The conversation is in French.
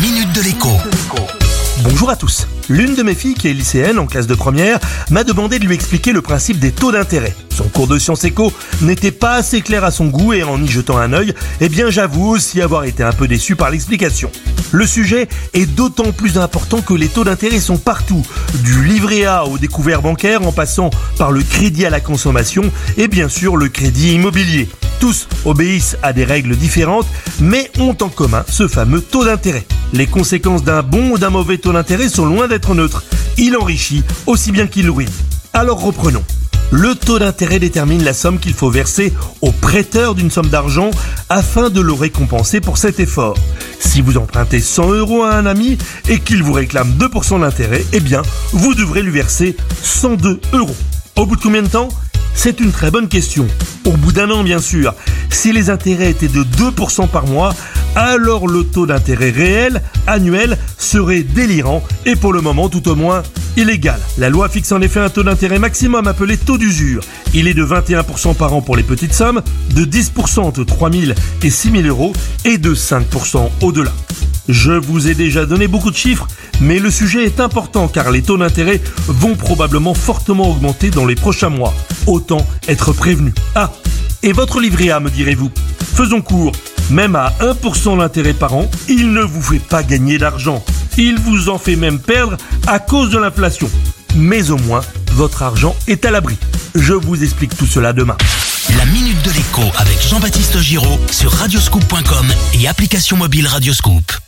minute de l'écho. Bonjour à tous. L'une de mes filles, qui est lycéenne en classe de première, m'a demandé de lui expliquer le principe des taux d'intérêt. Son cours de sciences éco n'était pas assez clair à son goût et en y jetant un œil, eh bien j'avoue aussi avoir été un peu déçu par l'explication. Le sujet est d'autant plus important que les taux d'intérêt sont partout, du livret A au découvert bancaire en passant par le crédit à la consommation et bien sûr le crédit immobilier. Tous obéissent à des règles différentes, mais ont en commun ce fameux taux d'intérêt. Les conséquences d'un bon ou d'un mauvais taux d'intérêt sont loin d'être neutres. Il enrichit aussi bien qu'il ruine. Alors reprenons. Le taux d'intérêt détermine la somme qu'il faut verser au prêteur d'une somme d'argent afin de le récompenser pour cet effort. Si vous empruntez 100 euros à un ami et qu'il vous réclame 2% d'intérêt, eh bien, vous devrez lui verser 102 euros. Au bout de combien de temps? C'est une très bonne question. Au bout d'un an, bien sûr. Si les intérêts étaient de 2% par mois, alors le taux d'intérêt réel annuel serait délirant et pour le moment tout au moins illégal. La loi fixe en effet un taux d'intérêt maximum appelé taux d'usure. Il est de 21% par an pour les petites sommes, de 10% entre 3 000 et 6 000 euros et de 5% au-delà. Je vous ai déjà donné beaucoup de chiffres, mais le sujet est important car les taux d'intérêt vont probablement fortement augmenter dans les prochains mois. Autant être prévenu. Ah, et votre livret A, me direz-vous? Faisons court. Même à 1% d'intérêt par an, il ne vous fait pas gagner d'argent. Il vous en fait même perdre à cause de l'inflation. Mais au moins, votre argent est à l'abri. Je vous explique tout cela demain. La minute de l'écho avec Jean-Baptiste Giraud sur radioscoop.com et application mobile Radioscoop.